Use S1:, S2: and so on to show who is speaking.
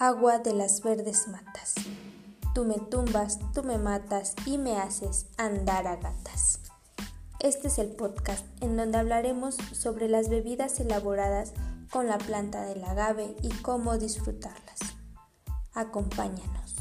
S1: agua de las verdes matas. Tú me tumbas, tú me matas y me haces andar a gatas. Este es el podcast en donde hablaremos sobre las bebidas elaboradas con la planta del agave y cómo disfrutarlas. Acompáñanos.